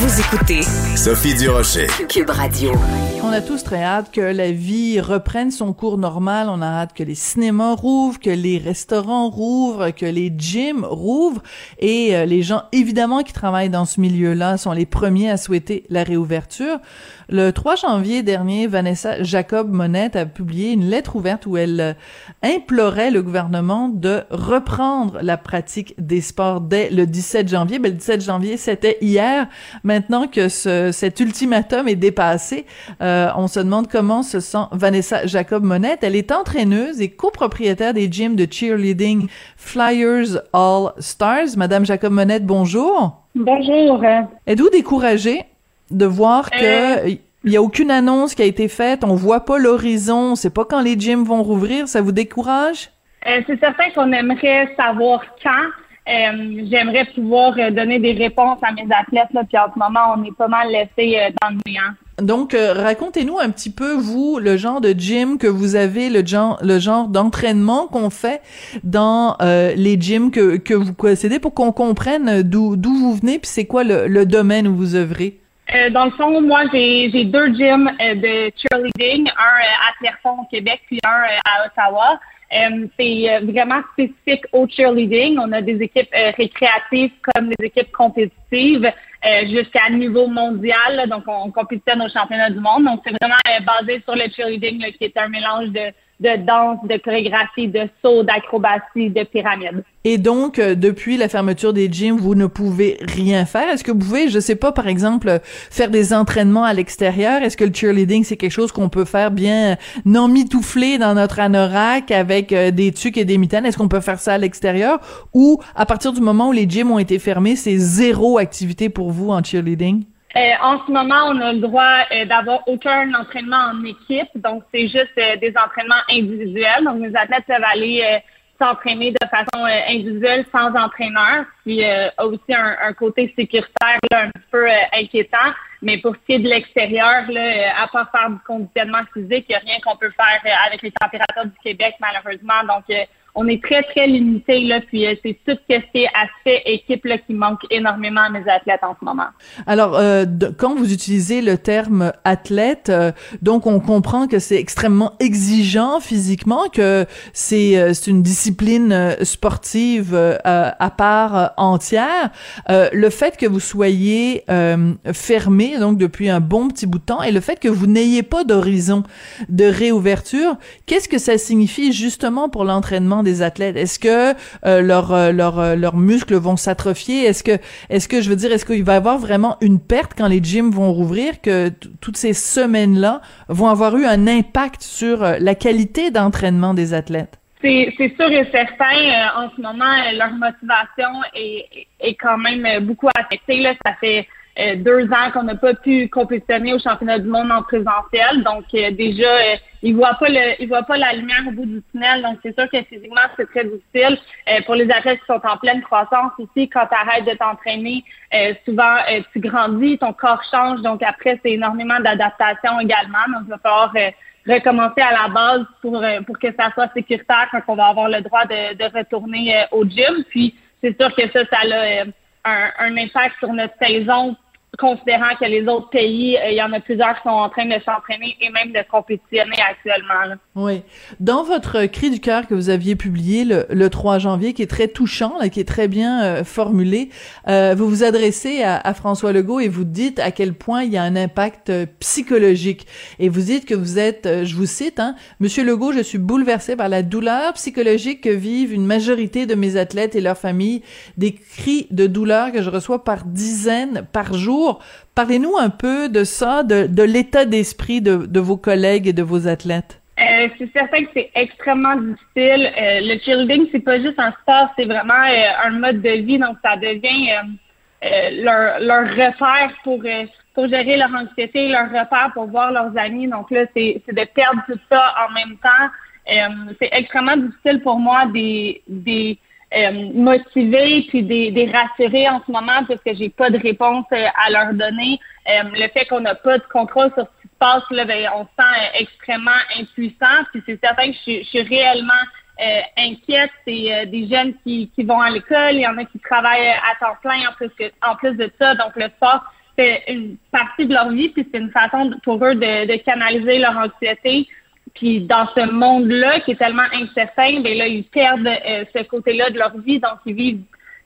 Vous écoutez Sophie Durocher. Cube Radio. On a tous très hâte que la vie reprenne son cours normal. On a hâte que les cinémas rouvrent, que les restaurants rouvrent, que les gyms rouvrent. Et euh, les gens, évidemment, qui travaillent dans ce milieu-là sont les premiers à souhaiter la réouverture. Le 3 janvier dernier, Vanessa Jacob Monette a publié une lettre ouverte où elle euh, implorait le gouvernement de reprendre la pratique des sports dès le 17 janvier. Ben, le 17 janvier, c'était hier. Maintenant que ce, cet ultimatum est dépassé, euh, on se demande comment se sent Vanessa Jacob Monette. Elle est entraîneuse et copropriétaire des gyms de cheerleading Flyers All Stars. Madame Jacob Monette, bonjour. Bonjour. Êtes-vous découragée de voir que Euh. il y a aucune annonce qui a été faite, on voit pas l'horizon, on sait pas quand les gyms vont rouvrir, ça vous décourage? Euh, c'est certain qu'on aimerait savoir quand. Euh, J'aimerais pouvoir euh, donner des réponses à mes athlètes, là, puis en ce moment, on est pas mal laissé euh, dans le néant. Donc, racontez-nous un petit peu, vous, le genre de gym que vous avez, le genre, le genre d'entraînement qu'on fait dans les gyms que, que vous possédez pour qu'on comprenne d'où d'où vous venez, puis c'est quoi le, le domaine où vous œuvrez? Euh, dans le fond, moi, j'ai deux gyms euh, de cheerleading, un euh, à Clermont au Québec, puis un euh, à Ottawa. C'est vraiment spécifique au cheerleading. On a des équipes récréatives comme des équipes compétitives jusqu'à niveau mondial. donc, on compétitionne au championnat du monde. Donc, c'est vraiment basé sur le cheerleading, là, qui est un mélange de, de danse, de chorégraphie, de saut, d'acrobatie, de pyramide. Et donc, euh, depuis la fermeture des gyms, vous ne pouvez rien faire? Est-ce que vous pouvez, je sais pas, par exemple, faire des entraînements à l'extérieur? Est-ce que le cheerleading, c'est quelque chose qu'on peut faire bien non mitouflé dans notre anorak avec euh, des tucs et des mitaines? Est-ce qu'on peut faire ça à l'extérieur? Ou, à partir du moment où les gyms ont été fermés, c'est zéro activité pour vous en cheerleading? Euh, en ce moment, on a le droit euh, d'avoir aucun entraînement en équipe, donc c'est juste euh, des entraînements individuels. Donc, les athlètes peuvent aller s'entraîner de façon individuelle sans entraîneur, puis a aussi un, côté sécuritaire là, un peu inquiétant. Mais pour ce qui est de l'extérieur, à part faire du conditionnement physique, il n'y a rien qu'on peut faire avec les températures du Québec, malheureusement. Donc, on est très, très limité, là, puis euh, c'est tout ce qui est aspect équipe là, qui manque énormément à mes athlètes en ce moment. Alors, euh, quand vous utilisez le terme athlète, euh, donc on comprend que c'est extrêmement exigeant physiquement, que c'est euh, une discipline euh, sportive à part entière. Le fait que vous soyez fermé, donc depuis un bon petit bout de temps, et le fait que vous n'ayez pas d'horizon de réouverture, qu'est-ce que ça signifie justement pour l'entraînement athlètes Est-ce que euh, leurs euh, leurs euh, leurs muscles vont s'atrophier? Est-ce que est-ce que je veux dire est-ce qu'il va y avoir vraiment une perte quand les gyms vont rouvrir que toutes ces semaines-là vont avoir eu un impact sur euh, la qualité d'entraînement des athlètes? C'est sûr et certain. euh, en ce moment, euh, leur motivation est, est quand même euh, beaucoup affectée. Là. Ça fait euh, deux ans qu'on n'a pas pu compétitionner au championnat du monde en présentiel. Donc euh, déjà, euh, ils voient pas le, ils voient pas la lumière au bout du tunnel. Donc c'est sûr que physiquement c'est très difficile. Euh, pour les athlètes qui sont en pleine croissance aussi, quand tu arrêtes de t'entraîner, euh, souvent euh, tu grandis, ton corps change. Donc après c'est énormément d'adaptation également. Donc il va falloir recommencer à la base pour pour que ça soit sécuritaire quand on va avoir le droit de, de retourner au gym. Puis c'est sûr que ça, ça a un, un impact sur notre saison considérant que les autres pays, euh, il y en a plusieurs qui sont en train de s'entraîner et même de compétitionner actuellement. Oui. Dans votre cri du cœur que vous aviez publié le, le 3 janvier, qui est très touchant, là, qui est très bien euh, formulé, euh, vous vous adressez à, à, François Legault et vous dites à quel point il y a un impact psychologique. Et vous dites que vous êtes, je vous cite, hein, Monsieur Legault, je suis bouleversé par la douleur psychologique que vivent une majorité de mes athlètes et leurs familles, des cris de douleur que je reçois par dizaines par jour. Parlez-nous un peu de ça, de, l'état d'esprit de, vos collègues et de vos athlètes. Euh, c'est certain que c'est extrêmement difficile. Euh, le cheerleading, c'est pas juste un sport, c'est vraiment euh, un mode de vie, donc ça devient leur, leur repère pour, pour gérer leur anxiété, leur repère pour voir leurs amis. Donc là, c'est de perdre tout ça en même temps. c'est extrêmement difficile pour moi des, des euh, motiver puis des, des en ce moment parce que j'ai pas de réponse euh, à leur donner. Euh, le fait qu'on n'a pas de contrôle sur ce qui se passe, là, ben, on se sent extrêmement impuissant. Puis c'est certain que je, suis réellement inquiète. C'est des jeunes qui, qui vont à l'école, il y en a qui travaillent à temps plein en plus que, en plus de ça. Donc le sport c'est une partie de leur vie, puis c'est une façon pour eux de, de canaliser leur anxiété. Puis dans ce monde-là qui est tellement incertain, ben là, ils perdent euh, ce côté-là de leur vie, donc ils vivent.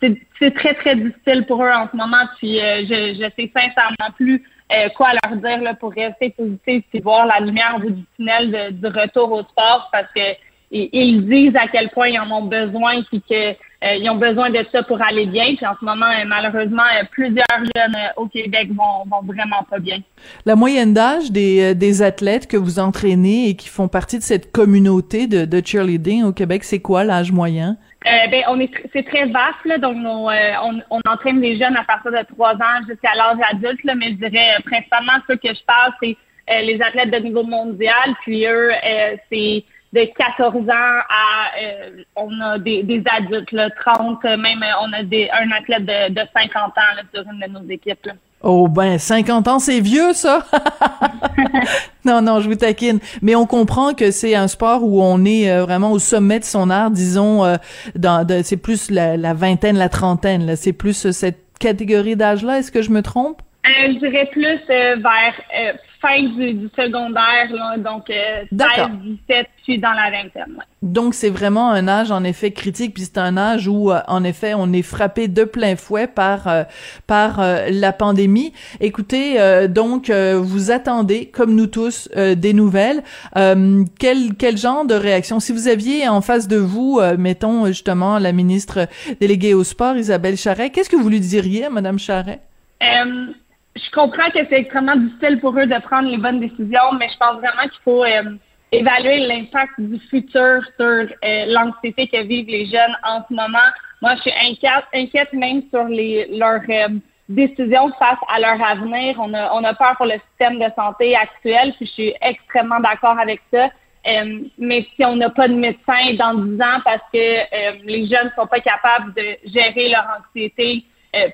C'est très, très difficile pour eux en ce moment. Puis euh, je, je sais sincèrement plus euh, quoi leur dire là, pour rester positif et voir la lumière au du tunnel du retour au sport parce que ils disent à quel point ils en ont besoin puis que ils ont besoin de ça pour aller bien. Puis en ce moment, euh, malheureusement, euh, plusieurs jeunes au Québec vont, vont vraiment pas bien. La moyenne d'âge des, des athlètes que vous entraînez et qui font partie de cette communauté de, de cheerleading au Québec, c'est quoi l'âge moyen? Euh, ben, on est c'est très vaste là, donc on, on, entraîne des jeunes à partir de trois ans jusqu'à l'âge adulte là, mais je dirais principalement ceux que je parle c'est les athlètes de niveau mondial puis eux c'est de 14 ans à euh, on a des, des adultes, là, 30, même on a des, un athlète de, de 50 ans là, sur une de nos équipes. Là. Oh ben 50 ans c'est vieux ça. non non, je vous taquine, mais on comprend que c'est un sport où on est euh, vraiment au sommet de son art, disons euh, dans c'est plus la, la, vingtaine, la trentaine là, c'est plus cette catégorie d'âge là, est-ce que je me trompe? Euh, je dirais plus vers fin du, secondaire, là, donc euh, 16, 17, puis dans la vingtaine. Donc c'est vraiment un âge en effet critique, puis c'est un âge où euh, en effet on est frappé de plein fouet par euh, par euh, la pandémie. Écoutez, donc vous attendez comme nous tous des nouvelles. quel quel genre de réaction? Si vous aviez en face de vous, mettons justement la ministre déléguée au sport, Isabelle Charret, qu'est-ce que vous lui diriez, Madame Charret je comprends que c'est extrêmement difficile pour eux de prendre les bonnes décisions, mais je pense vraiment qu'il faut euh, évaluer l'impact du futur sur euh, l'anxiété que vivent les jeunes en ce moment. Moi, je suis inquiète, inquiète même sur les, leurs euh, décisions face à leur avenir. On a, on a peur pour le système de santé actuel, puis je suis extrêmement d'accord avec ça. mais si on n'a pas de médecin dans 10 ans parce que les jeunes ne sont pas capables de gérer leur anxiété,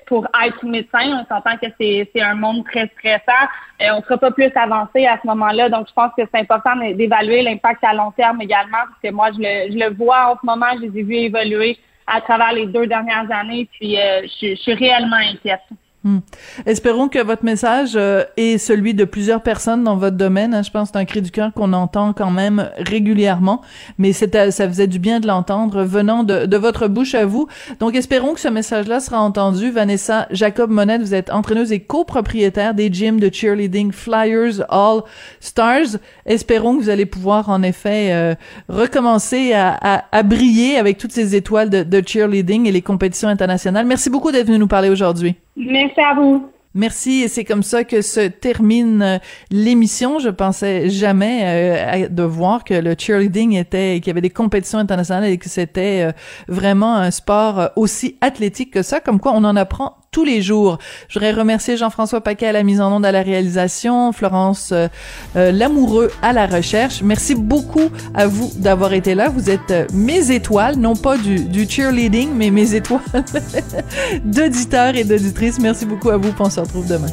pour être médecin. On s'entend que c'est, un monde très stressant. Euh, on ne sera pas plus avancé à ce moment-là. Donc, je pense que c'est important d'évaluer l'impact à long terme également, parce que moi, je le, je le vois en ce moment, je les ai vus évoluer à travers les deux dernières années, puis euh, je, je suis réellement inquiète. Hmm. Espérons que votre message euh, est celui de plusieurs personnes dans votre domaine. Hein. Je pense que c'est un cri du cœur qu'on entend quand même régulièrement, mais c'était, ça faisait du bien de l'entendre venant de, de, votre bouche à vous. Donc espérons que ce message-là sera entendu. Vanessa Jacob Monette, vous êtes entraîneuse et copropriétaire des gyms de cheerleading Flyers All Stars. Espérons que vous allez pouvoir en effet euh, recommencer à, à, à, briller avec toutes ces étoiles de, de cheerleading et les compétitions internationales. Merci beaucoup d'être venu nous parler aujourd'hui. Merci à vous. Merci et c'est comme ça que se termine euh, l'émission. Je pensais jamais euh, de voir que le cheerleading était, qu'il y avait des compétitions internationales et que c'était euh, vraiment un sport aussi athlétique que ça. Comme quoi, on en apprend tous les jours. Je voudrais remercier Jean-François Paquet à la mise en onde à la réalisation, Florence euh, Lamoureux à la recherche. Merci beaucoup à vous d'avoir été là. Vous êtes mes étoiles, non pas du, du cheerleading, mais mes étoiles d'auditeurs et d'auditrices. Merci beaucoup à vous. Pensez retrouve demain.